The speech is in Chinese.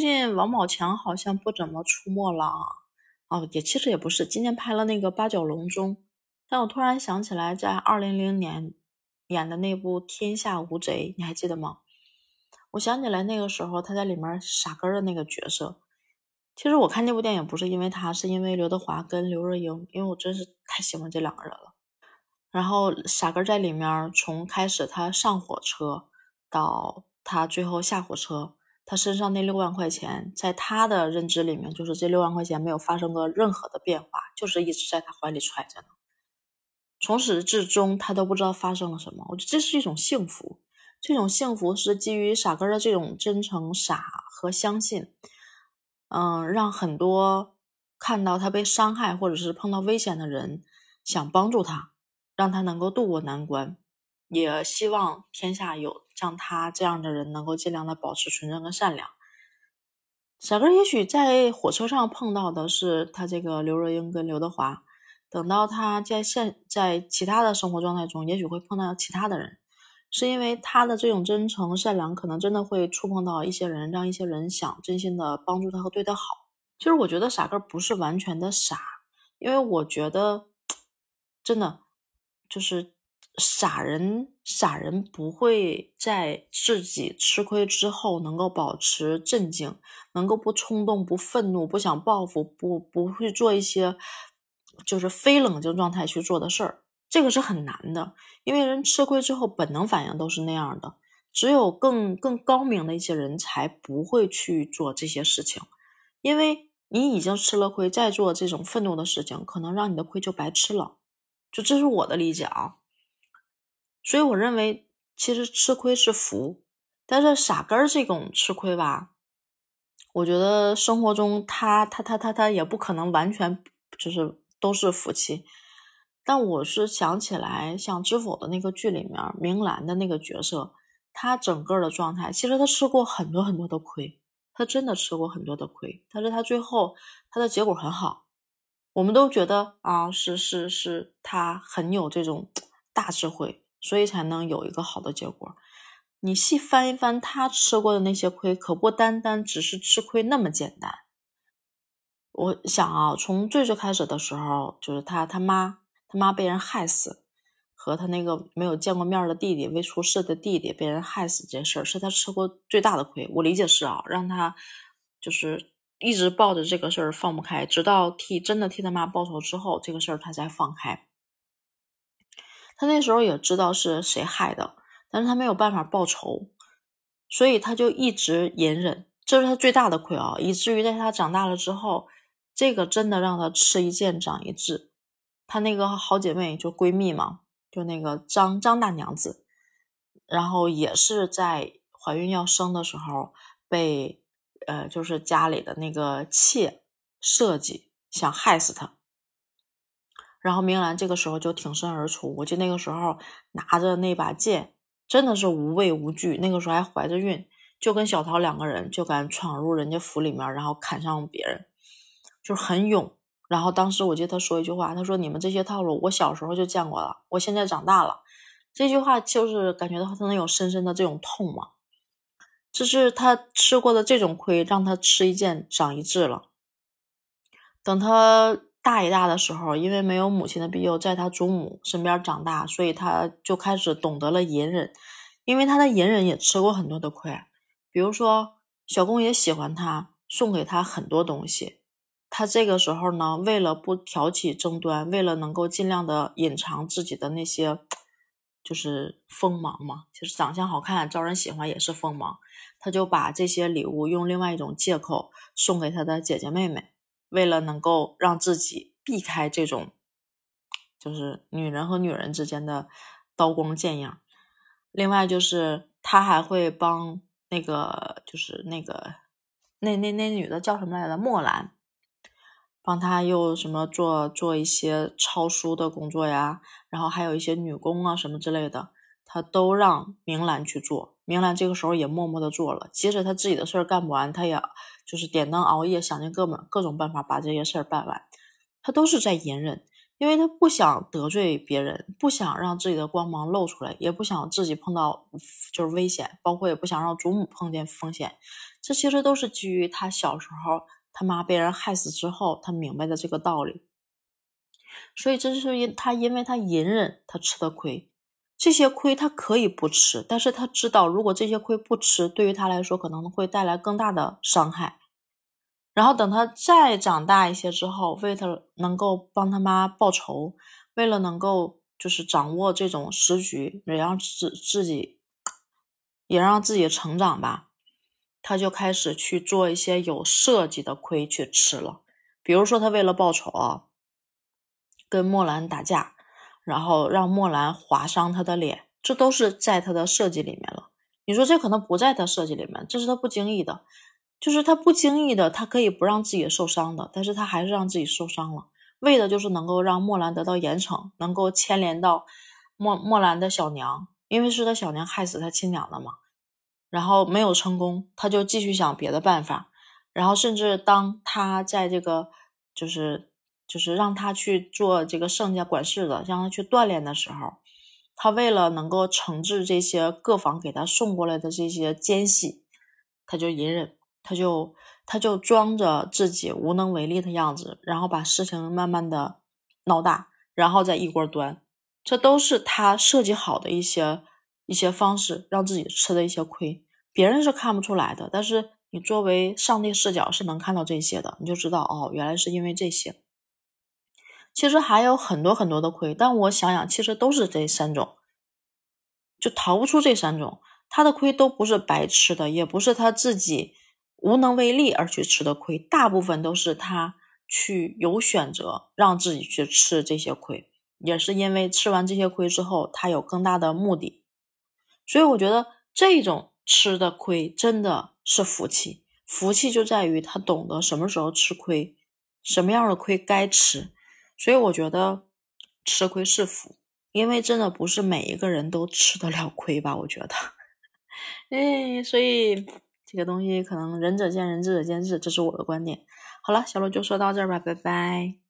最近王宝强好像不怎么出没了。哦，也其实也不是，今天拍了那个《八角笼中》，但我突然想起来，在二零零年演的那部《天下无贼》，你还记得吗？我想起来那个时候他在里面傻根的那个角色。其实我看那部电影不是因为他，是因为刘德华跟刘若英，因为我真是太喜欢这两个人了。然后傻根在里面从开始他上火车到他最后下火车，他身上那六万块钱，在他的认知里面，就是这六万块钱没有发生过任何的变化，就是一直在他怀里揣着呢。从始至终，他都不知道发生了什么。我觉得这是一种幸福，这种幸福是基于傻根的这种真诚、傻和相信。嗯，让很多看到他被伤害或者是碰到危险的人想帮助他，让他能够渡过难关。也希望天下有像他这样的人，能够尽量的保持纯真跟善良。小哥也许在火车上碰到的是他这个刘若英跟刘德华，等到他在现在其他的生活状态中，也许会碰到其他的人。是因为他的这种真诚善良，可能真的会触碰到一些人，让一些人想真心的帮助他和对他好。其实我觉得傻根不是完全的傻，因为我觉得真的就是傻人，傻人不会在自己吃亏之后能够保持镇静，能够不冲动、不愤怒、不想报复、不不会做一些就是非冷静状态去做的事儿。这个是很难的，因为人吃亏之后本能反应都是那样的，只有更更高明的一些人才不会去做这些事情，因为你已经吃了亏，再做这种愤怒的事情，可能让你的亏就白吃了。就这是我的理解啊，所以我认为其实吃亏是福，但是傻根儿这种吃亏吧，我觉得生活中他他他他他也不可能完全就是都是福气。但我是想起来，像《知否》的那个剧里面，明兰的那个角色，她整个的状态，其实她吃过很多很多的亏，她真的吃过很多的亏，但是她最后她的结果很好，我们都觉得啊，是是是，她很有这种大智慧，所以才能有一个好的结果。你细翻一翻他吃过的那些亏，可不单单只是吃亏那么简单。我想啊，从最最开始的时候，就是他他妈。他妈被人害死，和他那个没有见过面的弟弟未出世的弟弟被人害死这事儿，是他吃过最大的亏。我理解是啊，让他就是一直抱着这个事儿放不开，直到替真的替他妈报仇之后，这个事儿他才放开。他那时候也知道是谁害的，但是他没有办法报仇，所以他就一直隐忍，这是他最大的亏啊，以至于在他长大了之后，这个真的让他吃一堑长一智。她那个好姐妹就闺蜜嘛，就那个张张大娘子，然后也是在怀孕要生的时候被呃，就是家里的那个妾设计想害死她，然后明兰这个时候就挺身而出，我记得那个时候拿着那把剑真的是无畏无惧，那个时候还怀着孕，就跟小桃两个人就敢闯入人家府里面，然后砍伤别人，就是很勇。然后当时我记得他说一句话，他说：“你们这些套路，我小时候就见过了，我现在长大了。”这句话就是感觉到他能有深深的这种痛嘛，这是他吃过的这种亏，让他吃一堑长一智了。等他大一大的时候，因为没有母亲的庇佑，在他祖母身边长大，所以他就开始懂得了隐忍。因为他的隐忍也吃过很多的亏，比如说小公爷喜欢他，送给他很多东西。他这个时候呢，为了不挑起争端，为了能够尽量的隐藏自己的那些，就是锋芒嘛，其实长相好看，招人喜欢也是锋芒。他就把这些礼物用另外一种借口送给他的姐姐妹妹，为了能够让自己避开这种，就是女人和女人之间的刀光剑影。另外就是他还会帮那个，就是那个那那那女的叫什么来着？墨兰。帮他又什么做做一些抄书的工作呀，然后还有一些女工啊什么之类的，他都让明兰去做。明兰这个时候也默默的做了，即使他自己的事儿干不完，他也就是点灯熬夜，想尽各种各种办法把这些事儿办完。他都是在隐忍，因为他不想得罪别人，不想让自己的光芒露出来，也不想自己碰到就是危险，包括也不想让祖母碰见风险。这其实都是基于他小时候他妈被人害死之后，他明白的这个道理。所以这就是因他因为他隐忍，他吃的亏，这些亏他可以不吃，但是他知道如果这些亏不吃，对于他来说可能会带来更大的伤害。然后等他再长大一些之后，为了能够帮他妈报仇，为了能够就是掌握这种时局，也让自自己也让自己成长吧，他就开始去做一些有设计的亏去吃了。比如说，他为了报仇啊，跟莫兰打架，然后让莫兰划伤他的脸，这都是在他的设计里面了。你说这可能不在他设计里面，这是他不经意的。就是他不经意的，他可以不让自己受伤的，但是他还是让自己受伤了，为的就是能够让莫兰得到严惩，能够牵连到莫莫兰的小娘，因为是他小娘害死他亲娘的嘛。然后没有成功，他就继续想别的办法，然后甚至当他在这个就是就是让他去做这个盛家管事的，让他去锻炼的时候，他为了能够惩治这些各房给他送过来的这些奸细，他就隐忍。他就他就装着自己无能为力的样子，然后把事情慢慢的闹大，然后再一锅端，这都是他设计好的一些一些方式，让自己吃的一些亏，别人是看不出来的，但是你作为上帝视角是能看到这些的，你就知道哦，原来是因为这些。其实还有很多很多的亏，但我想想，其实都是这三种，就逃不出这三种，他的亏都不是白吃的，也不是他自己。无能为力而去吃的亏，大部分都是他去有选择让自己去吃这些亏，也是因为吃完这些亏之后，他有更大的目的。所以我觉得这种吃的亏真的是福气，福气就在于他懂得什么时候吃亏，什么样的亏该吃。所以我觉得吃亏是福，因为真的不是每一个人都吃得了亏吧？我觉得，哎，所以。这个东西可能仁者见仁，智者见智，这是我的观点。好了，小鹿就说到这儿吧，拜拜。